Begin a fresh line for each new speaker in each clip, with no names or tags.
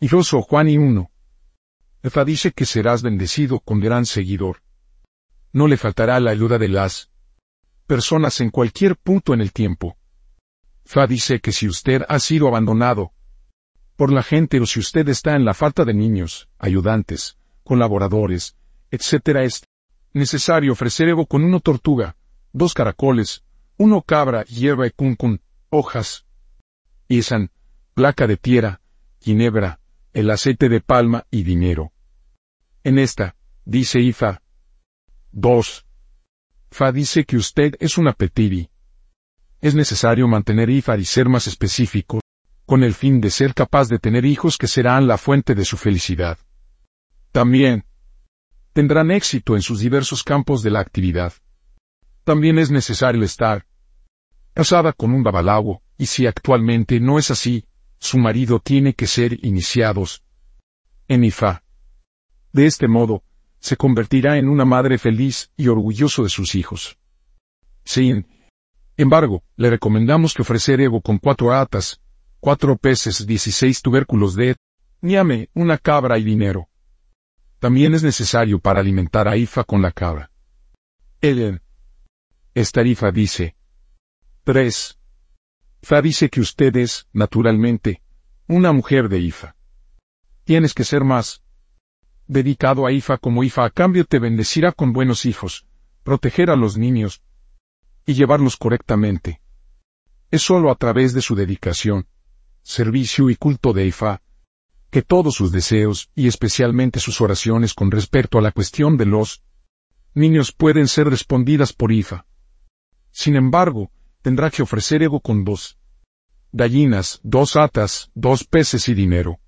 Y Rosso Juan y uno. Efa dice que serás bendecido con gran seguidor. No le faltará la ayuda de las personas en cualquier punto en el tiempo. Fa dice que si usted ha sido abandonado por la gente o si usted está en la falta de niños, ayudantes, colaboradores, etc. es necesario ofrecer Evo con una tortuga, dos caracoles, uno cabra, hierba y cuncun, hojas, isan, placa de tierra, ginebra, el aceite de palma y dinero. En esta, dice Ifa. 2. Fa dice que usted es una petiri. Es necesario mantener Ifa y ser más específico, con el fin de ser capaz de tener hijos que serán la fuente de su felicidad. También, tendrán éxito en sus diversos campos de la actividad. También es necesario estar casada con un babalawo, y si actualmente no es así, su marido tiene que ser iniciados en Ifa. De este modo, se convertirá en una madre feliz y orgulloso de sus hijos. Sin embargo, le recomendamos que ofrecer ego con cuatro atas, cuatro peces, dieciséis tubérculos de ñame, una cabra y dinero. También es necesario para alimentar a Ifa con la cabra. Ellen. Esta Ifa dice. 3. Fa dice que usted es, naturalmente, una mujer de Ifa. Tienes que ser más dedicado a Ifa como Ifa a cambio te bendecirá con buenos hijos, proteger a los niños y llevarlos correctamente. Es sólo a través de su dedicación, servicio y culto de Ifa, que todos sus deseos y especialmente sus oraciones con respecto a la cuestión de los niños pueden ser respondidas por Ifa. Sin embargo, tendrá que ofrecer ego con dos gallinas, dos atas, dos peces y dinero.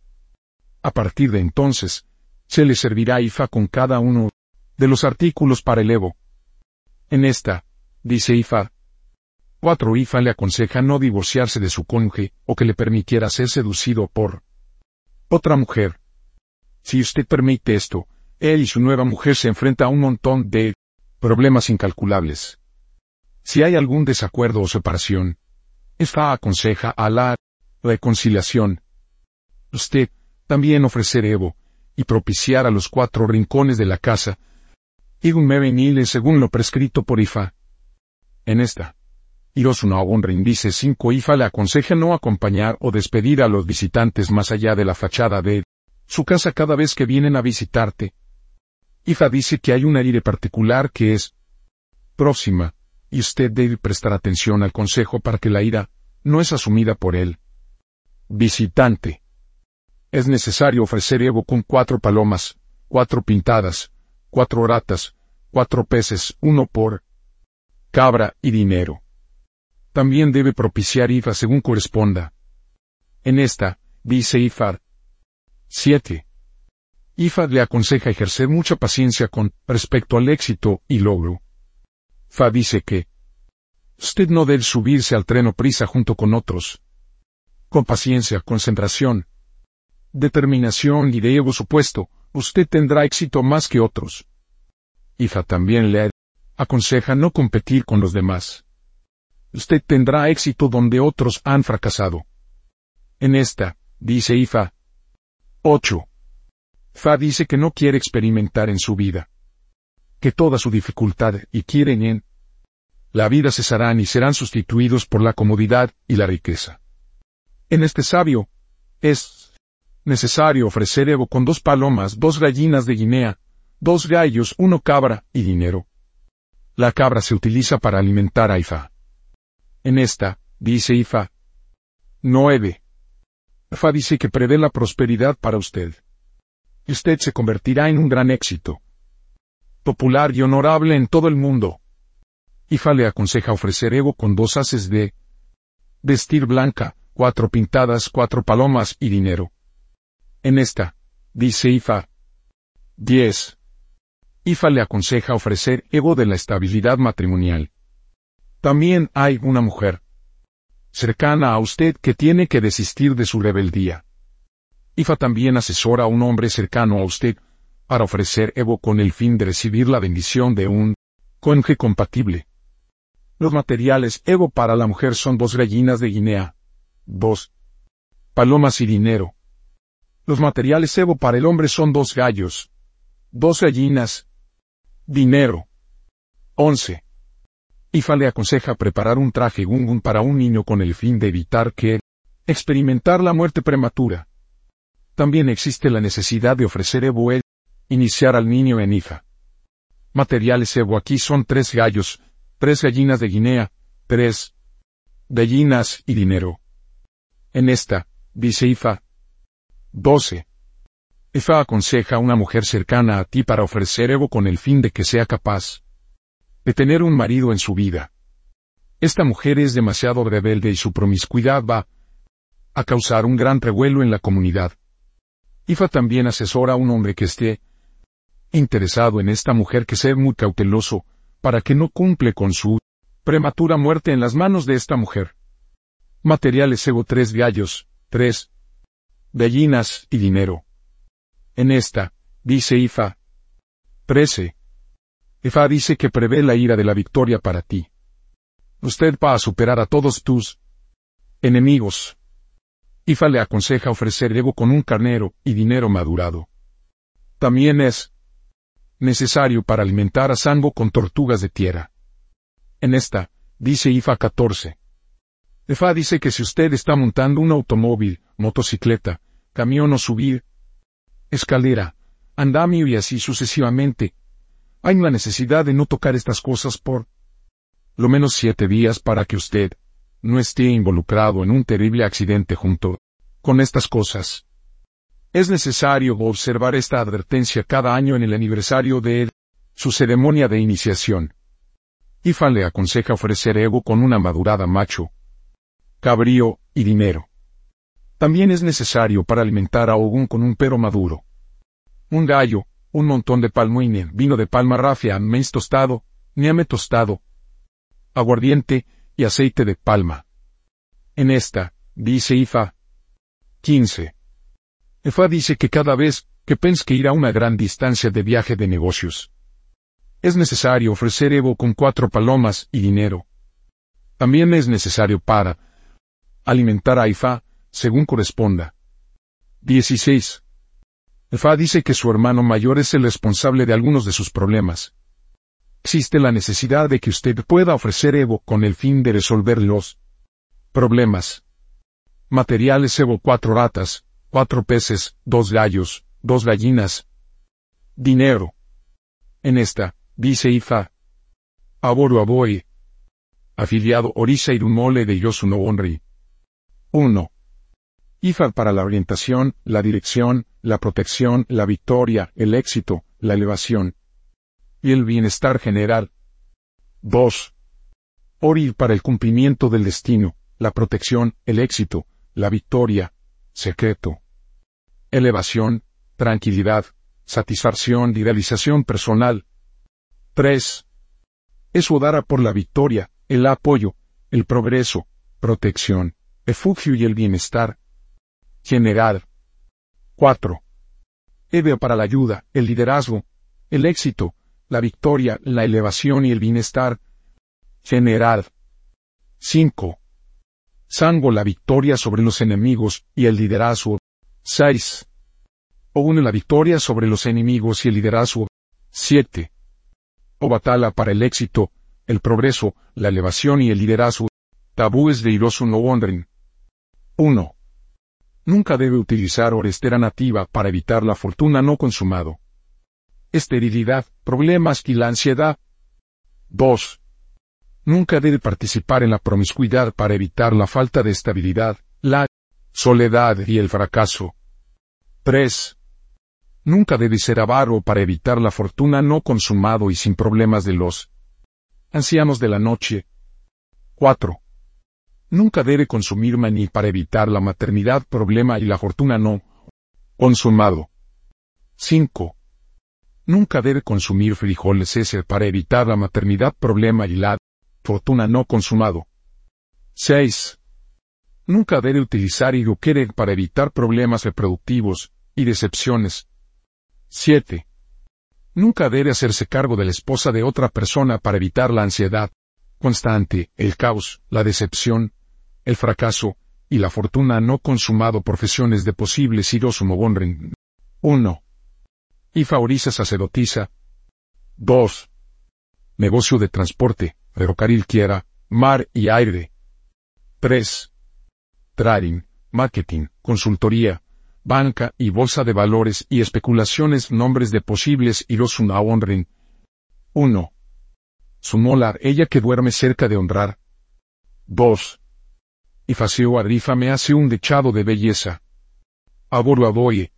A partir de entonces, se le servirá Ifa con cada uno de los artículos para el Evo. En esta, dice Ifa, cuatro Ifa le aconseja no divorciarse de su cónyuge o que le permitiera ser seducido por otra mujer. Si usted permite esto, él y su nueva mujer se enfrentan a un montón de problemas incalculables. Si hay algún desacuerdo o separación, esta aconseja a la reconciliación. Usted también ofrecer Evo y propiciar a los cuatro rincones de la casa, y un mevenile según lo prescrito por Ifa. En esta, Irosunawonrin dice 5 Ifa le aconseja no acompañar o despedir a los visitantes más allá de la fachada de su casa cada vez que vienen a visitarte. Ifa dice que hay una aire particular que es próxima, y usted debe prestar atención al consejo para que la ira no es asumida por él. Visitante. Es necesario ofrecer Evo con cuatro palomas, cuatro pintadas, cuatro ratas, cuatro peces, uno por cabra y dinero. También debe propiciar IFA según corresponda. En esta, dice Ifar. 7. Ifa le aconseja ejercer mucha paciencia con respecto al éxito y logro. Fa dice que usted no debe subirse al tren o prisa junto con otros. Con paciencia, concentración, determinación y de ego supuesto, usted tendrá éxito más que otros. Ifa también le aconseja no competir con los demás. Usted tendrá éxito donde otros han fracasado. En esta, dice Ifa. 8. Fa dice que no quiere experimentar en su vida que toda su dificultad y quieren en la vida cesarán y serán sustituidos por la comodidad y la riqueza. En este sabio, es necesario ofrecer Evo con dos palomas, dos gallinas de Guinea, dos gallos, uno cabra y dinero. La cabra se utiliza para alimentar a Ifa. En esta, dice Ifa. 9. Ifa dice que prevé la prosperidad para usted. Usted se convertirá en un gran éxito popular y honorable en todo el mundo. Ifa le aconseja ofrecer ego con dos haces de vestir blanca, cuatro pintadas, cuatro palomas y dinero. En esta, dice Ifa. 10. Ifa le aconseja ofrecer ego de la estabilidad matrimonial. También hay una mujer cercana a usted que tiene que desistir de su rebeldía. Ifa también asesora a un hombre cercano a usted para ofrecer Evo con el fin de recibir la bendición de un cónyuge compatible. Los materiales Evo para la mujer son dos gallinas de Guinea, dos palomas y dinero. Los materiales Evo para el hombre son dos gallos, dos gallinas, dinero. 11. IFA le aconseja preparar un traje gungun para un niño con el fin de evitar que experimentar la muerte prematura. También existe la necesidad de ofrecer Evo iniciar al niño en IFA. Materiales Evo aquí son tres gallos, tres gallinas de Guinea, tres gallinas y dinero. En esta, dice IFA. 12. IFA aconseja a una mujer cercana a ti para ofrecer Evo con el fin de que sea capaz de tener un marido en su vida. Esta mujer es demasiado rebelde y su promiscuidad va a causar un gran revuelo en la comunidad. IFA también asesora a un hombre que esté interesado en esta mujer que ser muy cauteloso, para que no cumple con su prematura muerte en las manos de esta mujer. Materiales Evo tres gallos, tres gallinas y dinero. En esta, dice Ifa. 13. Ifa dice que prevé la ira de la victoria para ti. Usted va a superar a todos tus enemigos. Ifa le aconseja ofrecer Evo con un carnero y dinero madurado. También es necesario para alimentar a Sango con tortugas de tierra. En esta, dice IFA 14. IFA dice que si usted está montando un automóvil, motocicleta, camión o subir, escalera, andamio y así sucesivamente, hay una necesidad de no tocar estas cosas por lo menos siete días para que usted no esté involucrado en un terrible accidente junto con estas cosas. Es necesario observar esta advertencia cada año en el aniversario de su ceremonia de iniciación. Ifa le aconseja ofrecer ego con una madurada macho, cabrío y dinero. También es necesario para alimentar a Ogun con un pero maduro. Un gallo, un montón de palmoine, vino de palma rafia, maíz tostado, niame tostado, aguardiente y aceite de palma. En esta, dice Ifa. 15. Efa dice que cada vez que pens que ir a una gran distancia de viaje de negocios, es necesario ofrecer Evo con cuatro palomas y dinero. También es necesario para alimentar a Ifa, según corresponda. 16. Efa dice que su hermano mayor es el responsable de algunos de sus problemas. Existe la necesidad de que usted pueda ofrecer Evo con el fin de resolver los problemas. Materiales Evo cuatro ratas, cuatro peces, dos gallos, dos gallinas. Dinero. En esta, dice Ifa. Aboru Aboy. Afiliado Orisa Irumole de Yosuno Onri. 1. IFA para la orientación, la dirección, la protección, la victoria, el éxito, la elevación y el bienestar general. 2. Ori para el cumplimiento del destino, la protección, el éxito, la victoria, secreto. Elevación, tranquilidad, satisfacción y realización personal. 3. Es Odara por la victoria, el apoyo, el progreso, protección, refugio y el bienestar. General. 4. Eve para la ayuda, el liderazgo, el éxito, la victoria, la elevación y el bienestar. General. 5. Sango la victoria sobre los enemigos y el liderazgo. 6. Une la victoria sobre los enemigos y el liderazgo. 7. O para el éxito, el progreso, la elevación y el liderazgo. Tabúes de Hirosu no Wondering. 1. Nunca debe utilizar orestera nativa para evitar la fortuna no consumado. Esterilidad, problemas y la ansiedad. 2. Nunca debe participar en la promiscuidad para evitar la falta de estabilidad, la soledad y el fracaso. 3. Nunca debe ser avaro para evitar la fortuna no consumado y sin problemas de los ancianos de la noche. 4. Nunca debe consumir maní para evitar la maternidad problema y la fortuna no consumado. 5. Nunca debe consumir frijoles ese para evitar la maternidad problema y la fortuna no consumado. 6. Nunca debe utilizar quiere para evitar problemas reproductivos y decepciones. 7. Nunca debe hacerse cargo de la esposa de otra persona para evitar la ansiedad constante, el caos, la decepción, el fracaso y la fortuna no consumado profesiones de posibles irosumo bonren. 1. Y favorisa sacerdotisa. 2. Negocio de transporte, ferrocarril quiera, mar y aire. 3. Trading, marketing, consultoría, banca y bolsa de valores y especulaciones nombres de posibles irosuna honren. 1. Sumolar ella que duerme cerca de honrar. 2. Y faceo arrifa me hace un dechado de belleza. Aboro aboye,